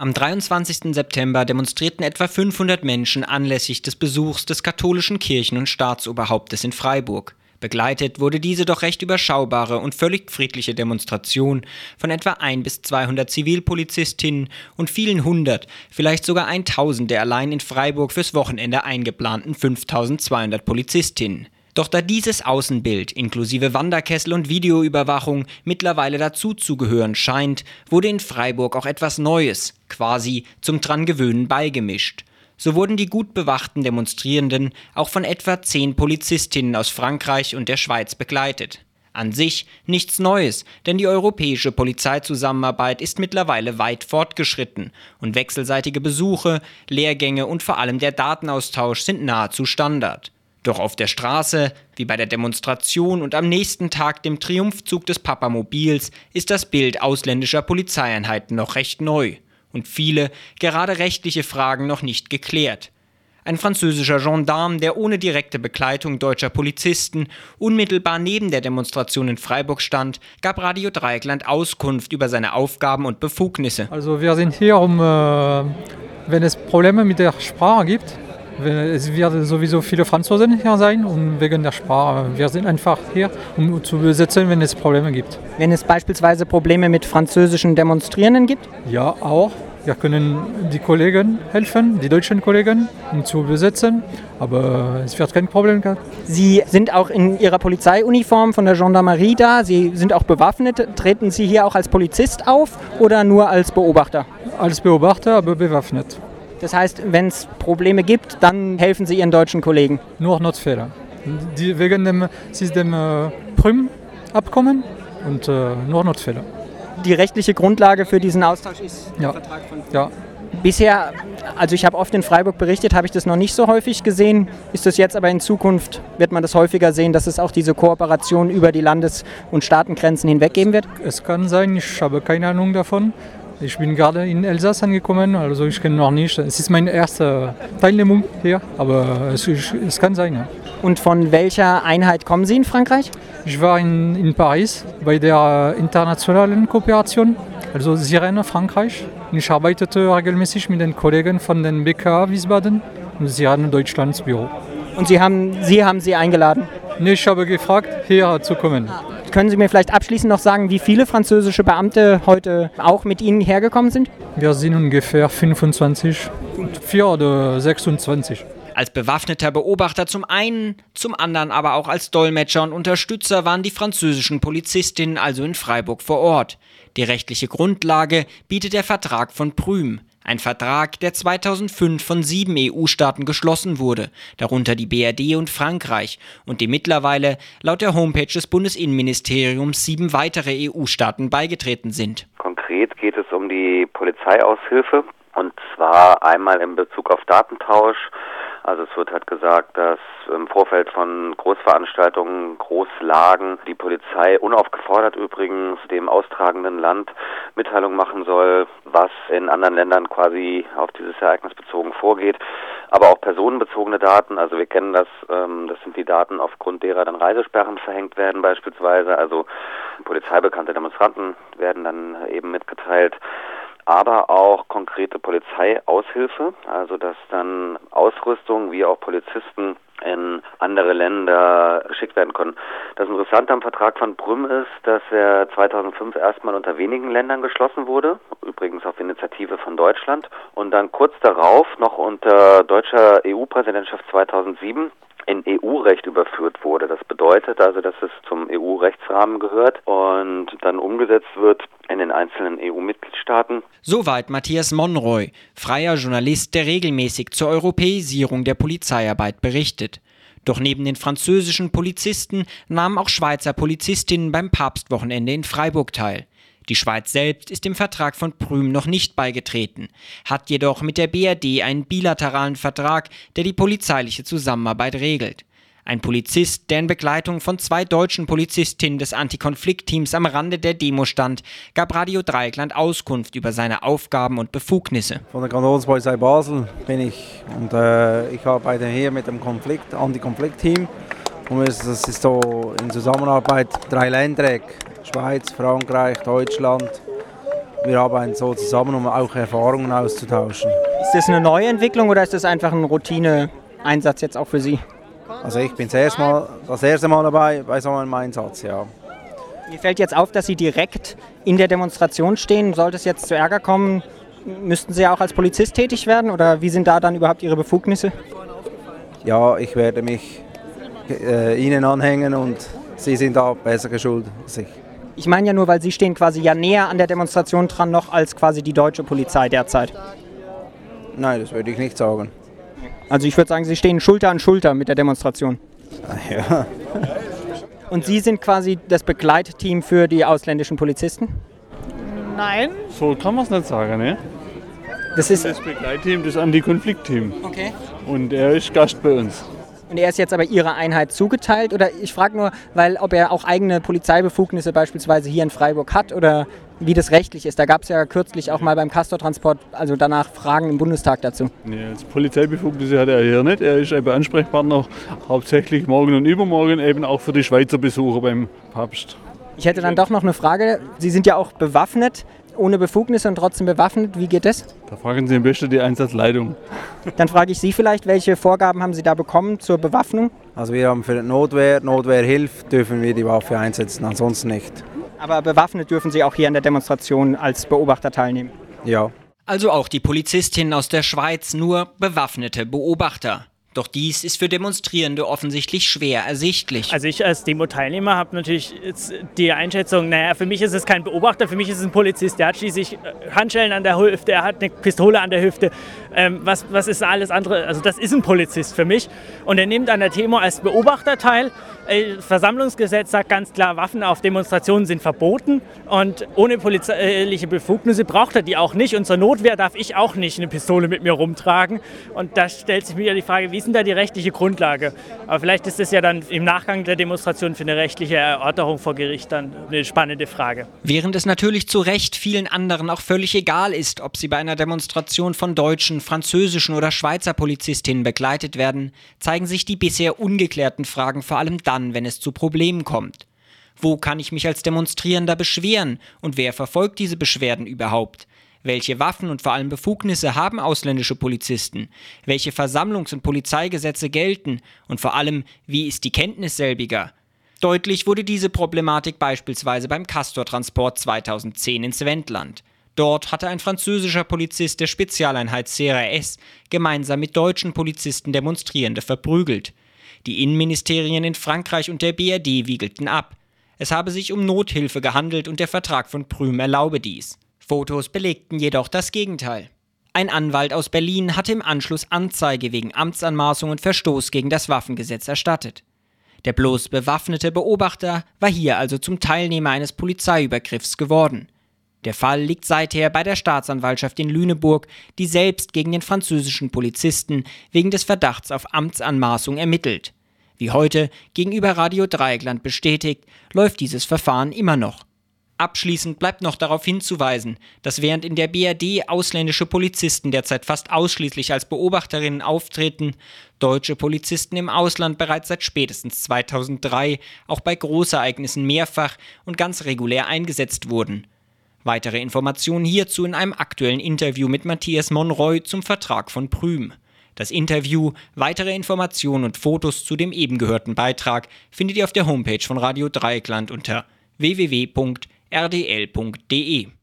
Am 23. September demonstrierten etwa 500 Menschen anlässlich des Besuchs des katholischen Kirchen- und Staatsoberhauptes in Freiburg. Begleitet wurde diese doch recht überschaubare und völlig friedliche Demonstration von etwa ein bis 200 Zivilpolizistinnen und vielen hundert, vielleicht sogar 1000 der allein in Freiburg fürs Wochenende eingeplanten 5200 Polizistinnen. Doch da dieses Außenbild inklusive Wanderkessel und Videoüberwachung mittlerweile dazuzugehören scheint, wurde in Freiburg auch etwas Neues, quasi zum dran gewöhnen beigemischt. So wurden die gut bewachten Demonstrierenden auch von etwa zehn Polizistinnen aus Frankreich und der Schweiz begleitet. An sich nichts Neues, denn die europäische Polizeizusammenarbeit ist mittlerweile weit fortgeschritten und wechselseitige Besuche, Lehrgänge und vor allem der Datenaustausch sind nahezu Standard. Doch auf der Straße, wie bei der Demonstration und am nächsten Tag dem Triumphzug des Papamobils, ist das Bild ausländischer Polizeieinheiten noch recht neu und viele, gerade rechtliche Fragen noch nicht geklärt. Ein französischer Gendarme, der ohne direkte Begleitung deutscher Polizisten unmittelbar neben der Demonstration in Freiburg stand, gab Radio Dreieckland Auskunft über seine Aufgaben und Befugnisse. Also wir sind hier, um, äh, wenn es Probleme mit der Sprache gibt, es werden sowieso viele Franzosen hier sein und wegen der Sprache. Wir sind einfach hier, um zu besetzen, wenn es Probleme gibt. Wenn es beispielsweise Probleme mit französischen Demonstrierenden gibt? Ja, auch. Wir können die Kollegen helfen, die deutschen Kollegen, um zu besetzen, aber es wird kein Problem gehabt. Sie sind auch in Ihrer Polizeiuniform von der Gendarmerie da, Sie sind auch bewaffnet. Treten Sie hier auch als Polizist auf oder nur als Beobachter? Als Beobachter, aber bewaffnet. Das heißt, wenn es Probleme gibt, dann helfen Sie Ihren deutschen Kollegen? Nur Notfälle. Die, wegen dem System äh, Prüm-Abkommen und äh, nur Notfälle. Die rechtliche Grundlage für diesen Austausch ist ja. der Vertrag von ja. Bisher, also ich habe oft in Freiburg berichtet, habe ich das noch nicht so häufig gesehen. Ist das jetzt aber in Zukunft, wird man das häufiger sehen, dass es auch diese Kooperation über die Landes- und Staatengrenzen hinweg geben wird? Es kann sein, ich habe keine Ahnung davon. Ich bin gerade in Elsass angekommen, also ich kenne noch nicht. Es ist meine erste Teilnehmung hier, aber es, es kann sein. Ja. Und von welcher Einheit kommen Sie in Frankreich? Ich war in, in Paris bei der internationalen Kooperation, also Sirene Frankreich. Ich arbeitete regelmäßig mit den Kollegen von den BKA Wiesbaden und Sirene Deutschlands Büro. Und Sie haben, Sie haben sie eingeladen? Nee, ich habe gefragt, hier zu kommen. Ah. Können Sie mir vielleicht abschließend noch sagen, wie viele französische Beamte heute auch mit Ihnen hergekommen sind? Wir sind ungefähr 25, 4 oder 26 als bewaffneter Beobachter zum einen, zum anderen aber auch als Dolmetscher und Unterstützer waren die französischen Polizistinnen also in Freiburg vor Ort. Die rechtliche Grundlage bietet der Vertrag von Prüm. Ein Vertrag, der 2005 von sieben EU-Staaten geschlossen wurde, darunter die BRD und Frankreich, und dem mittlerweile laut der Homepage des Bundesinnenministeriums sieben weitere EU-Staaten beigetreten sind. Konkret geht es um die Polizeiaushilfe, und zwar einmal in Bezug auf Datentausch, also es wird halt gesagt, dass im Vorfeld von Großveranstaltungen, Großlagen die Polizei unaufgefordert übrigens dem austragenden Land Mitteilung machen soll, was in anderen Ländern quasi auf dieses Ereignis bezogen vorgeht. Aber auch personenbezogene Daten, also wir kennen das, ähm, das sind die Daten, aufgrund derer dann Reisesperren verhängt werden beispielsweise. Also polizeibekannte Demonstranten werden dann eben mitgeteilt aber auch konkrete Polizeiaushilfe, also dass dann Ausrüstung wie auch Polizisten in andere Länder geschickt werden können. Das Interessante am Vertrag von Brüm ist, dass er 2005 erstmal unter wenigen Ländern geschlossen wurde, übrigens auf Initiative von Deutschland, und dann kurz darauf noch unter deutscher EU-Präsidentschaft 2007 in EU-Recht überführt wurde. Das bedeutet also, dass es zum EU-Rechtsrahmen gehört und dann umgesetzt wird den einzelnen EU-Mitgliedstaaten. Soweit Matthias Monroy, freier Journalist, der regelmäßig zur Europäisierung der Polizeiarbeit berichtet. Doch neben den französischen Polizisten nahmen auch Schweizer Polizistinnen beim Papstwochenende in Freiburg teil. Die Schweiz selbst ist dem Vertrag von Prüm noch nicht beigetreten, hat jedoch mit der BRD einen bilateralen Vertrag, der die polizeiliche Zusammenarbeit regelt. Ein Polizist, der in Begleitung von zwei deutschen Polizistinnen des Antikonfliktteams am Rande der Demo stand, gab Radio Dreieckland Auskunft über seine Aufgaben und Befugnisse. Von der Kantonspolizei Basel bin ich und äh, ich arbeite hier mit dem Konflikt, Antikonfliktteam. Und das ist so in Zusammenarbeit drei Länder, Schweiz, Frankreich, Deutschland wir arbeiten so zusammen, um auch Erfahrungen auszutauschen. Ist das eine neue Entwicklung oder ist das einfach ein Routine-Einsatz jetzt auch für Sie? Also ich bin das erste Mal, das erste Mal dabei bei so einem Einsatz, ja. Mir fällt jetzt auf, dass Sie direkt in der Demonstration stehen. Sollte es jetzt zu Ärger kommen, müssten Sie auch als Polizist tätig werden oder wie sind da dann überhaupt Ihre Befugnisse? Ja, ich werde mich äh, Ihnen anhängen und Sie sind da besser geschult als ich. Ich meine ja nur, weil Sie stehen quasi ja näher an der Demonstration dran noch als quasi die deutsche Polizei derzeit. Nein, das würde ich nicht sagen. Also ich würde sagen, Sie stehen Schulter an Schulter mit der Demonstration. Ja. Und Sie sind quasi das Begleitteam für die ausländischen Polizisten? Nein. So kann man es nicht sagen, ne? Das ist Das Begleitteam, das Anti-Konflikt-Team. okay. Und er ist Gast bei uns. Und er ist jetzt aber Ihrer Einheit zugeteilt? Oder ich frage nur, weil ob er auch eigene Polizeibefugnisse beispielsweise hier in Freiburg hat oder wie das rechtlich ist. Da gab es ja kürzlich auch mal beim Castortransport, also danach Fragen im Bundestag dazu. Nee, als Polizeibefugnisse hat er hier nicht. Er ist eben Ansprechpartner hauptsächlich morgen und übermorgen eben auch für die Schweizer Besucher beim Papst. Ich hätte dann doch noch eine Frage. Sie sind ja auch bewaffnet, ohne Befugnisse und trotzdem bewaffnet. Wie geht das? Da fragen Sie am besten die Einsatzleitung. Dann frage ich Sie vielleicht, welche Vorgaben haben Sie da bekommen zur Bewaffnung? Also wir haben für Notwehr, Notwehrhilfe dürfen wir die Waffe einsetzen, ansonsten nicht. Aber bewaffnet dürfen Sie auch hier an der Demonstration als Beobachter teilnehmen. Ja. Also auch die Polizistinnen aus der Schweiz nur bewaffnete Beobachter. Doch dies ist für Demonstrierende offensichtlich schwer ersichtlich. Also ich als Demo-Teilnehmer habe natürlich die Einschätzung, naja, für mich ist es kein Beobachter, für mich ist es ein Polizist. Der hat schließlich äh, Handschellen an der Hüfte, er hat eine Pistole an der Hüfte. Ähm, was, was ist alles andere? Also das ist ein Polizist für mich. Und er nimmt an der Demo als Beobachter teil. Äh, Versammlungsgesetz sagt ganz klar, Waffen auf Demonstrationen sind verboten. Und ohne polizeiliche Befugnisse braucht er die auch nicht. Und zur Notwehr darf ich auch nicht eine Pistole mit mir rumtragen. Und da stellt sich mir ja die Frage, wie ist denn da die rechtliche Grundlage? Aber vielleicht ist es ja dann im Nachgang der Demonstration für eine rechtliche Erörterung vor Gericht dann eine spannende Frage. Während es natürlich zu Recht vielen anderen auch völlig egal ist, ob sie bei einer Demonstration von deutschen, französischen oder Schweizer Polizistinnen begleitet werden, zeigen sich die bisher ungeklärten Fragen vor allem dann, wenn es zu Problemen kommt. Wo kann ich mich als Demonstrierender beschweren und wer verfolgt diese Beschwerden überhaupt? Welche Waffen und vor allem Befugnisse haben ausländische Polizisten? Welche Versammlungs- und Polizeigesetze gelten? Und vor allem, wie ist die Kenntnis selbiger? Deutlich wurde diese Problematik beispielsweise beim Castor-Transport 2010 ins Wendland. Dort hatte ein französischer Polizist der Spezialeinheit CRS gemeinsam mit deutschen Polizisten Demonstrierende verprügelt. Die Innenministerien in Frankreich und der BRD wiegelten ab. Es habe sich um Nothilfe gehandelt und der Vertrag von Prüm erlaube dies. Fotos belegten jedoch das Gegenteil. Ein Anwalt aus Berlin hatte im Anschluss Anzeige wegen Amtsanmaßung und Verstoß gegen das Waffengesetz erstattet. Der bloß bewaffnete Beobachter war hier also zum Teilnehmer eines Polizeiübergriffs geworden. Der Fall liegt seither bei der Staatsanwaltschaft in Lüneburg, die selbst gegen den französischen Polizisten wegen des Verdachts auf Amtsanmaßung ermittelt. Wie heute gegenüber Radio Dreieckland bestätigt, läuft dieses Verfahren immer noch. Abschließend bleibt noch darauf hinzuweisen, dass während in der BRD ausländische Polizisten derzeit fast ausschließlich als Beobachterinnen auftreten, deutsche Polizisten im Ausland bereits seit spätestens 2003 auch bei Großereignissen mehrfach und ganz regulär eingesetzt wurden. Weitere Informationen hierzu in einem aktuellen Interview mit Matthias Monroy zum Vertrag von Prüm. Das Interview, weitere Informationen und Fotos zu dem eben gehörten Beitrag findet ihr auf der Homepage von Radio Dreieckland unter www.rdl.de.